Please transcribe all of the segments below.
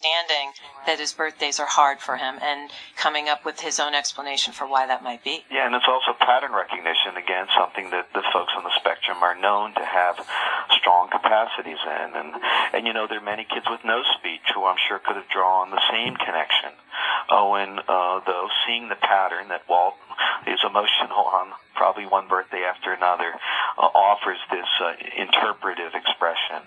understanding that his birthdays are hard for him and coming up with his own explanation for why that might be. Yeah, and it's also pattern recognition, again, something that the folks on the spectrum are known to have strong capacities in. And, and you know, there are many kids with no speech who I'm sure could have drawn the same connection. Owen, uh, though, seeing the pattern that Walt is emotional on probably one birthday after another, uh, offers this uh, interpretive expression.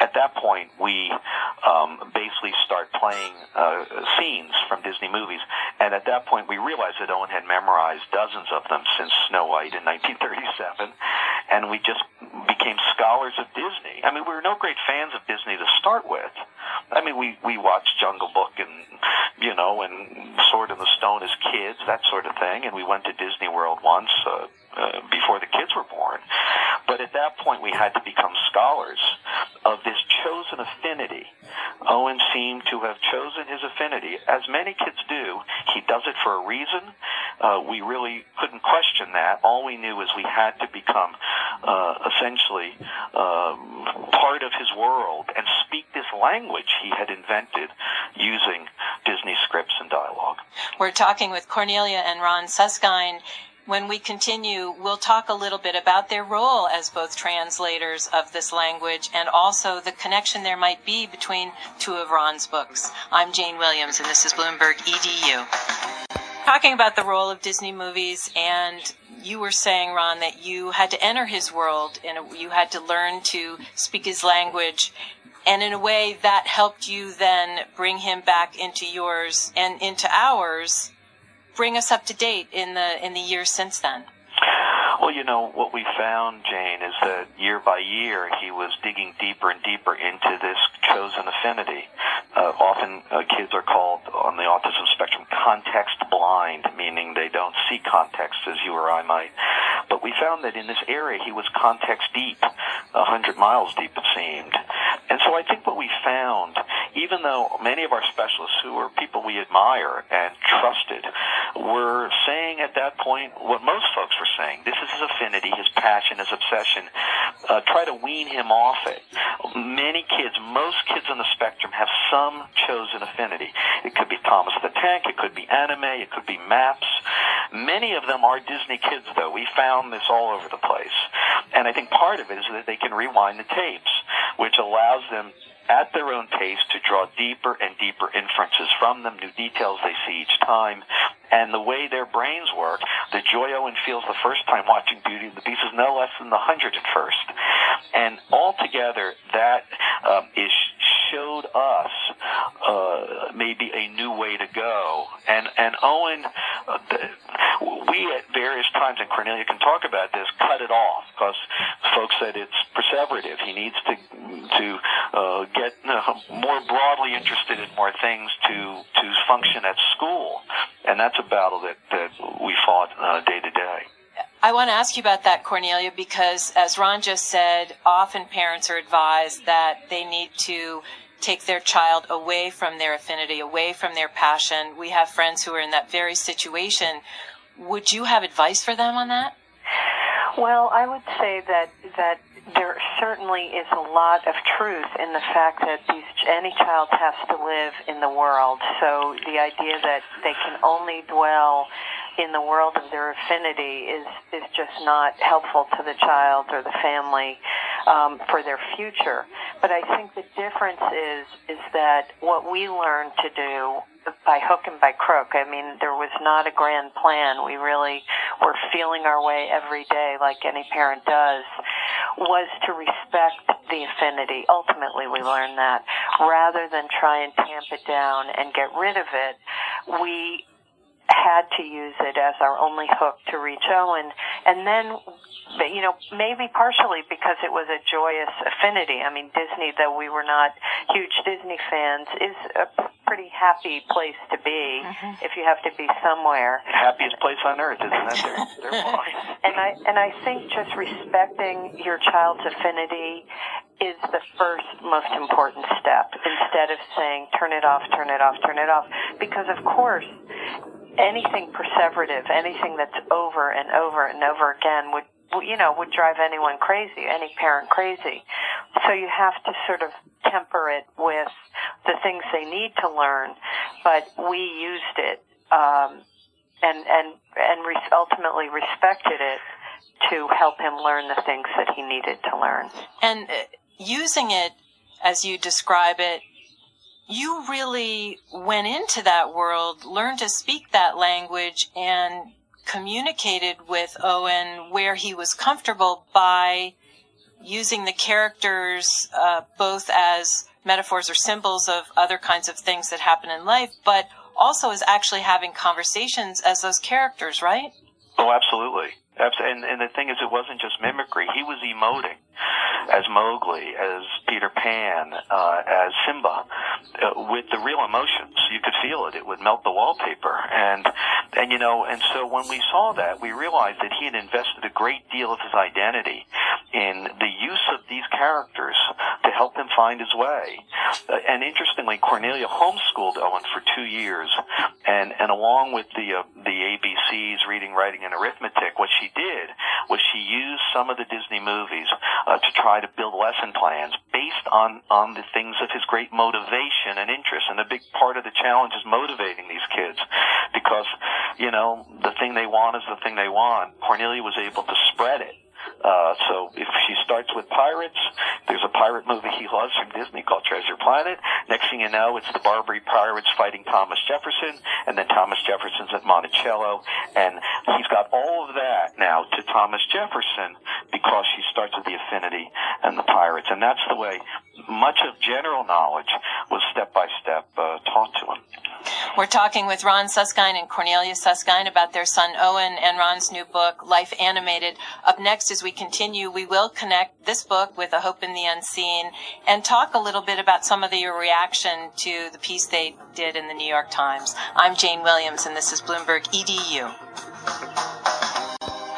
At that point, we um, basically start playing uh, scenes from Disney movies, and at that point, we realized that Owen had memorized dozens of them since Snow White in 1937, and we just became scholars of Disney. I mean, we were no great fans of Disney to start with. I mean, we we watched Jungle Book and you know, and Sword in the Stone as kids, that sort of thing, and we went to Disney World once. Uh, uh, before the kids were born. But at that point, we had to become scholars of this chosen affinity. Owen seemed to have chosen his affinity, as many kids do. He does it for a reason. Uh, we really couldn't question that. All we knew is we had to become uh, essentially um, part of his world and speak this language he had invented using Disney scripts and dialogue. We're talking with Cornelia and Ron Suskind when we continue, we'll talk a little bit about their role as both translators of this language and also the connection there might be between two of Ron's books. I'm Jane Williams, and this is Bloomberg EDU. Talking about the role of Disney movies, and you were saying, Ron, that you had to enter his world and you had to learn to speak his language. And in a way, that helped you then bring him back into yours and into ours bring us up to date in the in the years since then? Well, you know, what we found, Jane, is that year by year he was digging deeper and deeper into this chosen affinity. Uh, often uh, kids are called on the autism spectrum context blind, meaning they don't see context as you or I might. But we found that in this area he was context deep, a hundred miles deep it seemed. And so I think what we found, even though many of our specialists who were people we admire and trusted were saying at that point what most folks were saying. This is his affinity, his passion, his obsession. Uh, try to wean him off it. Many kids, most kids on the spectrum have some chosen affinity. It could be Thomas the Tank, it could be anime, it could be maps. Many of them are Disney kids, though. We found this all over the place. And I think part of it is that they can rewind the tapes, which allows them at their own pace to draw deeper and deeper inferences from them, new details they see each time, and the way their brains work, the joy Owen feels the first time watching Beauty and the Beast is no less than the hundred at first. And altogether, that um, is showed us uh, maybe a new way to go. And and Owen, uh, we at various times, and Cornelia can talk about this, cut it off because folks said it's perseverative. He needs to to uh, get uh, more broadly interested in more things to to function at school, and that's a battle that that we fought uh, day to day. I want to ask you about that, Cornelia, because as Ron just said, often parents are advised that they need to take their child away from their affinity, away from their passion. We have friends who are in that very situation. Would you have advice for them on that? Well, I would say that that there certainly is a lot of truth in the fact that these, any child has to live in the world. So the idea that they can only dwell in the world of their affinity is is just not helpful to the child or the family um, for their future. But I think the difference is is that what we learned to do by hook and by crook. I mean, there was not a grand plan. We really were feeling our way every day, like any parent does, was to respect the affinity. Ultimately, we learned that rather than try and tamp it down and get rid of it, we had to use it as our only hook to reach Owen. And then, you know, maybe partially because it was a joyous affinity. I mean, Disney, though we were not huge Disney fans, is a pretty happy place to be mm-hmm. if you have to be somewhere. Happiest place on earth, isn't that their, their and I and I think just respecting your child's affinity is the first most important step instead of saying turn it off, turn it off, turn it off. Because of course, anything perseverative, anything that's over and over and over again would you know would drive anyone crazy, any parent crazy. So you have to sort of temper it with the things they need to learn, but we used it um, and and and re- ultimately respected it to help him learn the things that he needed to learn. And uh, using it as you describe it, you really went into that world, learned to speak that language, and communicated with Owen where he was comfortable by using the characters uh, both as metaphors or symbols of other kinds of things that happen in life, but also as actually having conversations as those characters, right? Oh, absolutely. And, and the thing is, it wasn't just mimicry. He was emoting as Mowgli, as Peter Pan, uh, as Simba, uh, with the real emotions. You could feel it. It would melt the wallpaper. And, and you know, and so when we saw that, we realized that he had invested a great deal of his identity in the use of these characters to help him find his way. Uh, and interestingly, Cornelia homeschooled Owen for two years, and and along with the uh, the ABCs, reading, writing, and arithmetic, what she did was she used some of the Disney movies uh, to try to build lesson plans based on on the things of his great motivation and interest. And a big part of the challenge is motivating these kids because you know the thing they want is the thing they want. Cornelia was able to spread it uh, so if she starts with pirates, there's a pirate movie he loves from Disney called Treasure Planet. Next thing you know, it's the Barbary pirates fighting Thomas Jefferson, and then Thomas Jefferson's at Monticello, and he's got all of that now to Thomas Jefferson because she starts with the affinity and the pirates, and that's the way much of general knowledge was step by step uh, taught to him. We're talking with Ron Suskind and Cornelia Suskind about their son Owen and Ron's new book, Life Animated. Up next, as we continue, we will connect this book with A Hope in the Unseen and talk a little bit about some of your reaction to the piece they did in the New York Times. I'm Jane Williams, and this is Bloomberg EDU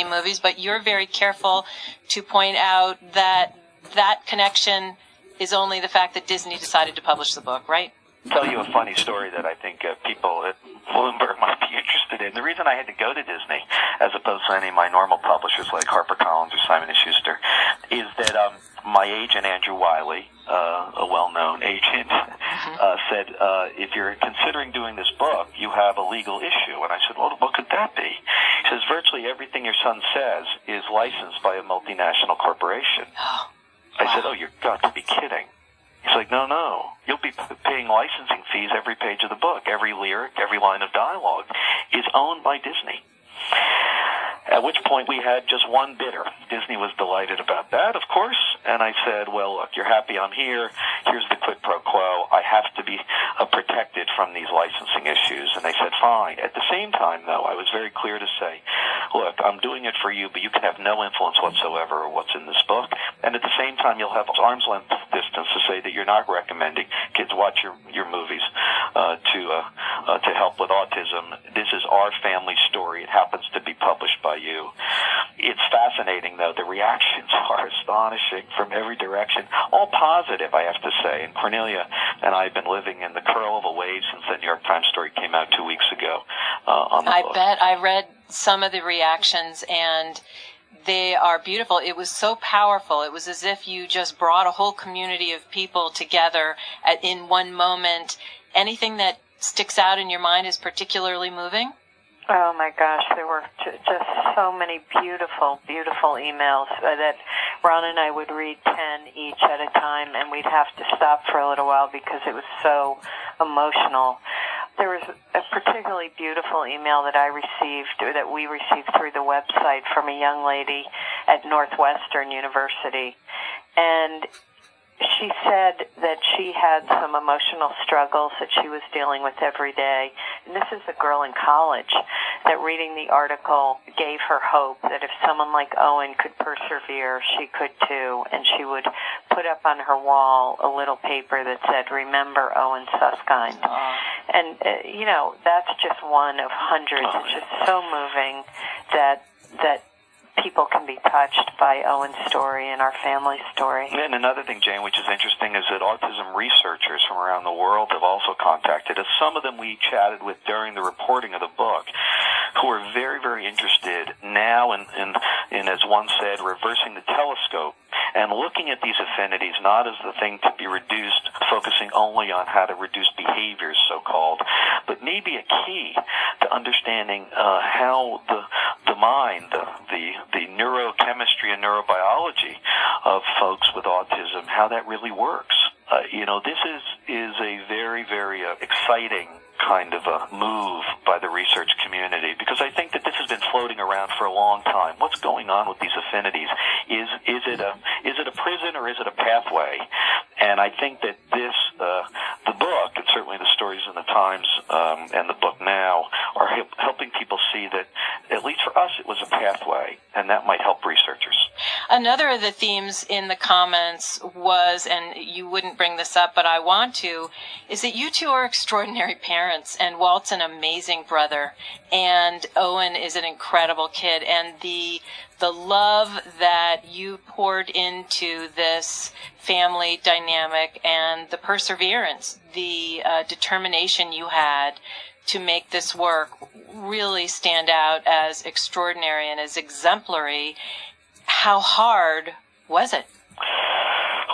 movies, but you're very careful to point out that that connection is only the fact that Disney decided to publish the book, right? Tell you a funny story that I think uh, people at Bloomberg might be interested in. The reason I had to go to Disney, as opposed to any of my normal publishers like HarperCollins or Simon & Schuster, is that um, my agent Andrew Wylie, uh, a well-known agent, mm-hmm. uh, said, uh, "If you're considering doing this book, you have a legal issue." And I said, "Well, what could that be?" He says, "Virtually everything your son says is licensed by a multinational corporation." I said, "Oh, you've got to be kidding." He's like, no, no. You'll be paying licensing fees every page of the book. Every lyric, every line of dialogue is owned by Disney. At which point we had just one bidder. Disney was delighted about that, of course, and I said, well, look, you're happy I'm here. Here's the quid pro quo. I have to be uh, protected from these licensing issues. And they said, fine. At the same time, though, I was very clear to say, look, I'm doing it for you, but you can have no influence whatsoever on what's in this book. And at the same time, you'll have arm's length say that you're not recommending kids watch your, your movies uh, to, uh, uh, to help with autism. This is our family story. It happens to be published by you. It's fascinating, though. The reactions are astonishing from every direction, all positive, I have to say. And Cornelia and I have been living in the curl of a wave since the New York Times story came out two weeks ago. Uh, on the I book. bet I read some of the reactions and they are beautiful. It was so powerful. It was as if you just brought a whole community of people together at, in one moment. Anything that sticks out in your mind is particularly moving? Oh my gosh, there were just so many beautiful, beautiful emails uh, that Ron and I would read 10 each at a time, and we'd have to stop for a little while because it was so emotional. There was a particularly beautiful email that I received, or that we received through the website from a young lady at Northwestern University. And she said that she had some emotional struggles that she was dealing with every day. And this is a girl in college that reading the article gave her hope that if someone like Owen could persevere, she could too. And she would put up on her wall a little paper that said, Remember Owen Suskind. Uh, and, uh, you know, that's just one of hundreds. Oh, it's just so moving that, that people can be touched by Owen's story and our family story. And another thing, Jane, which is interesting, is that autism researchers from around the world have also contacted us. Some of them we chatted with during the reporting of the book, who are very, very interested now in, in, in as one said, reversing the telescope and looking at these affinities not as the thing to be reduced, focusing only on how to reduce behaviors, so called, but maybe a key to understanding uh, how the the mind, the, the the neurochemistry and neurobiology of folks with autism, how that really works. Uh, you know, this is is a very very uh, exciting kind of a move by the research community because I think that this has been floating around for a long time. What's going on with these affinities? Is is it a is it a prison or is it a pathway? And I think that this uh, the book and certainly the stories in the Times um, and the book now are help, helping people see that at least for us it was a pathway, and that might help researchers. Another of the themes in the comments was, and you wouldn't bring this up, but I want to, is that you two are extraordinary parents, and Walt's an amazing brother, and Owen is an incredible kid, and the the love that you poured into this family dynamic and the perseverance, the uh, determination you had to make this work really stand out as extraordinary and as exemplary. How hard was it?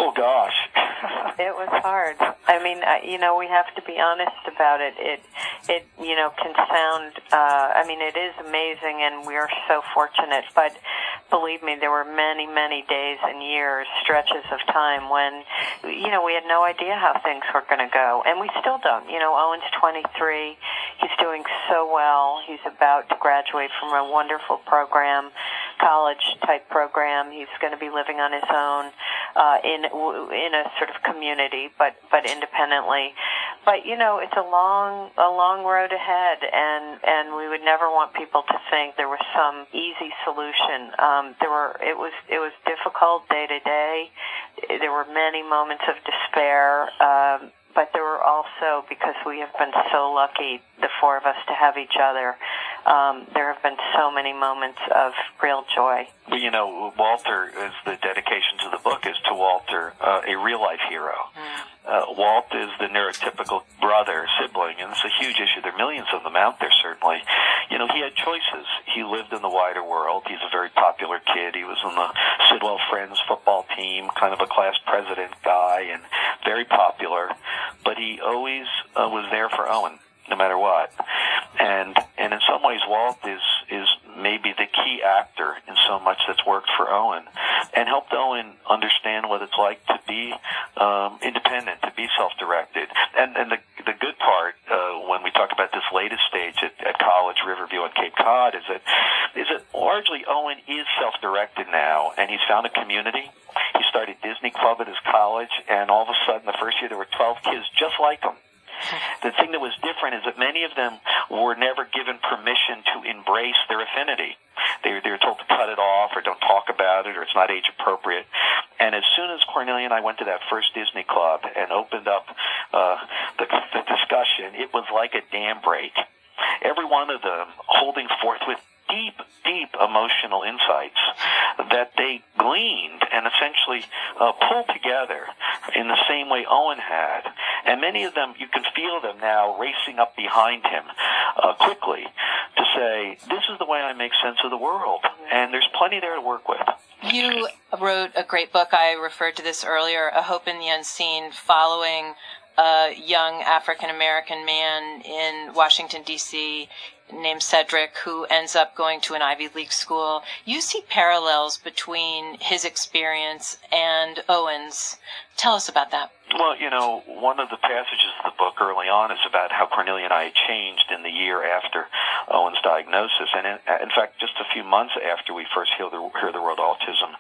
Oh gosh, it was hard. I mean, I, you know, we have to be honest about it. It, it, you know, can sound. Uh, I mean, it is amazing, and we are so fortunate. But believe me, there were many, many days and years, stretches of time when, you know, we had no idea how things were going to go, and we still don't. You know, Owen's 23. He's doing so well. He's about to graduate from a wonderful program, college type program. He's going to be living on his own uh, in in a sort of community, but but independently. But you know, it's a long a long road ahead, and and we would never want people to think there was some easy solution. Um, there were it was it was difficult day to day. There were many moments of despair. Um, but there were also because we have been so lucky, the four of us, to have each other um, there have been so many moments of real joy. Well, you know, Walter is the dedication to the book is to Walter, uh, a real life hero. Mm. Uh, Walt is the neurotypical brother, sibling, and it's a huge issue. There are millions of them out there, certainly. You know, he had choices. He lived in the wider world. He's a very popular kid. He was in the Sidwell Friends football team, kind of a class president guy, and very popular. But he always uh, was there for Owen no matter what. And and in some ways, Walt is is maybe the key actor in so much that's worked for Owen, and helped Owen understand what it's like to be um, independent, to be self-directed. And and the the good part uh, when we talk about this latest stage at, at college, Riverview and Cape Cod, is that is that largely Owen is self-directed now, and he's found a community. He started Disney Club at his college, and all of a sudden, the first year there were 12 kids just like him the thing that was different is that many of them were never given permission to embrace their affinity. They, they were told to cut it off or don't talk about it or it's not age appropriate. And as soon as Cornelia and I went to that first Disney Club and opened up uh, the, the discussion, it was like a dam break. Every one of them holding forth with deep, deep emotional insights that they gleaned and essentially uh, pulled together in the same way Owen had. And many of them, you can feel them now racing up behind him uh, say, this is the way I make sense of the world. And there's plenty there to work with. You wrote a great book. I referred to this earlier, A Hope in the Unseen, following a young African American man in Washington, D.C named Cedric who ends up going to an Ivy League school. You see parallels between his experience and Owen's. Tell us about that. Well, you know, one of the passages of the book early on is about how Cornelia and I changed in the year after Owen's diagnosis. And in, in fact, just a few months after we first heard the, heard the word autism,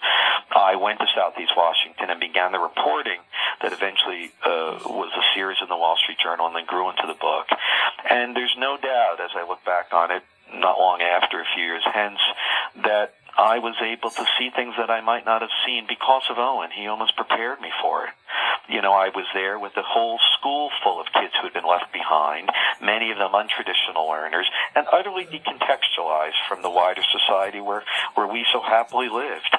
I went to Southeast Washington and began the reporting that eventually uh, was a series in the Wall Street Journal and then grew into the book. And there's no doubt, as I look back on it, not long after, a few years hence, that I was able to see things that I might not have seen because of Owen. He almost prepared me for it. You know, I was there with a whole school full of kids who had been left behind, many of them untraditional learners, and utterly decontextualized from the wider society where, where we so happily lived.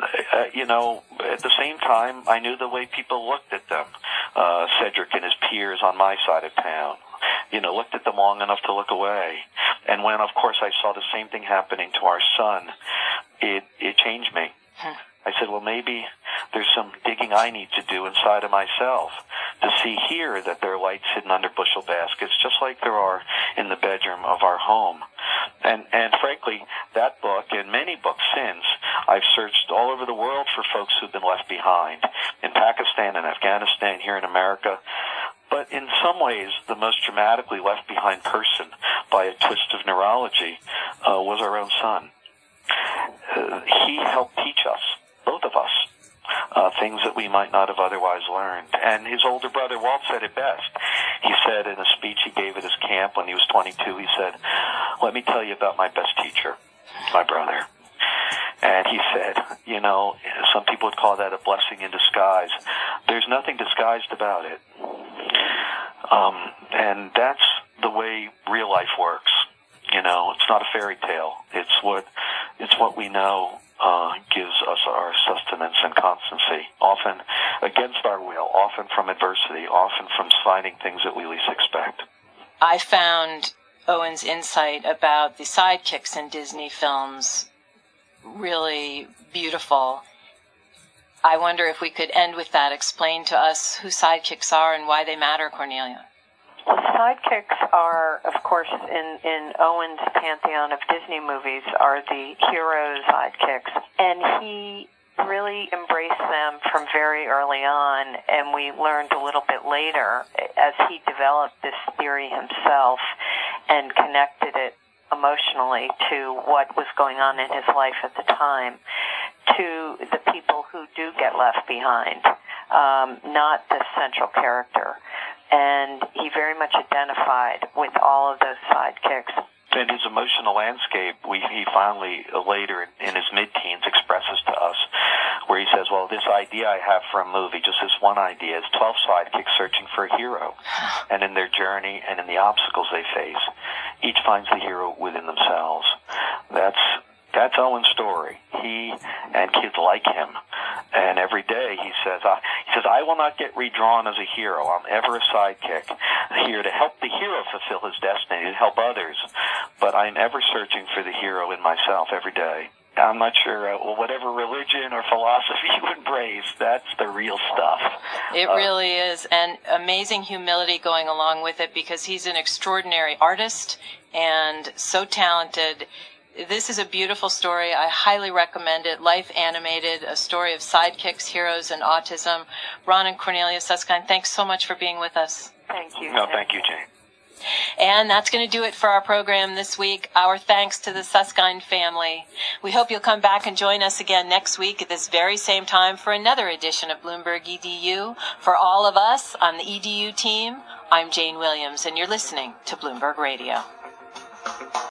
Uh, you know, at the same time, I knew the way people looked at them. Uh, Cedric and his peers on my side of town, you know, looked at them long enough to look away. And when, of course, I saw the same thing happening to our son, it it changed me. Hmm. I said, well, maybe there's some digging I need to do inside of myself to see here that there are lights hidden under bushel baskets, just like there are in the bedroom of our home. And, and frankly, that book and many books since, I've searched all over the world for folks who've been left behind in Pakistan and Afghanistan, here in America. But in some ways, the most dramatically left behind person by a twist of neurology uh, was our own son. Uh, he helped teach us, both of us, uh, things that we might not have otherwise learned. And his older brother Walt said it best. He said in a speech he gave at his camp when he was 22, he said, "Let me tell you about my best teacher, my brother." And he said, you know, some people would call that a blessing in disguise. There's nothing disguised about it. Um, and that's the way real life works. You know, it's not a fairy tale. It's what, it's what we know uh, gives us our sustenance and constancy, often against our will, often from adversity, often from finding things that we least expect. I found Owen's insight about the sidekicks in Disney films really beautiful. I wonder if we could end with that. Explain to us who sidekicks are and why they matter, Cornelia. Well, sidekicks are, of course, in, in Owen's pantheon of Disney movies, are the hero's sidekicks. And he really embraced them from very early on, and we learned a little bit later as he developed this theory himself and connected it emotionally to what was going on in his life at the time to the people who do get left behind, um, not the central character and he very much identified with all of those sidekicks. And his emotional landscape, we, he finally, uh, later in his mid-teens, expresses to us where he says, well, this idea I have for a movie, just this one idea, is 12 sidekicks searching for a hero. And in their journey and in the obstacles they face, each finds the hero within themselves. That's that's Owen's story. He and kids like him. And every day he says, he says, I will not get redrawn as a hero. I'm ever a sidekick here to help the hero fulfill his destiny, to help others. But I'm ever searching for the hero in myself every day. I'm not sure, uh, well, whatever religion or philosophy you embrace, that's the real stuff. It uh, really is. And amazing humility going along with it because he's an extraordinary artist and so talented this is a beautiful story. I highly recommend it. Life animated, a story of sidekicks, heroes, and autism. Ron and Cornelia Suskind, thanks so much for being with us. Thank you. No, thank you, Jane. And that's going to do it for our program this week. Our thanks to the Suskind family. We hope you'll come back and join us again next week at this very same time for another edition of Bloomberg EDU. For all of us on the EDU team, I'm Jane Williams, and you're listening to Bloomberg Radio.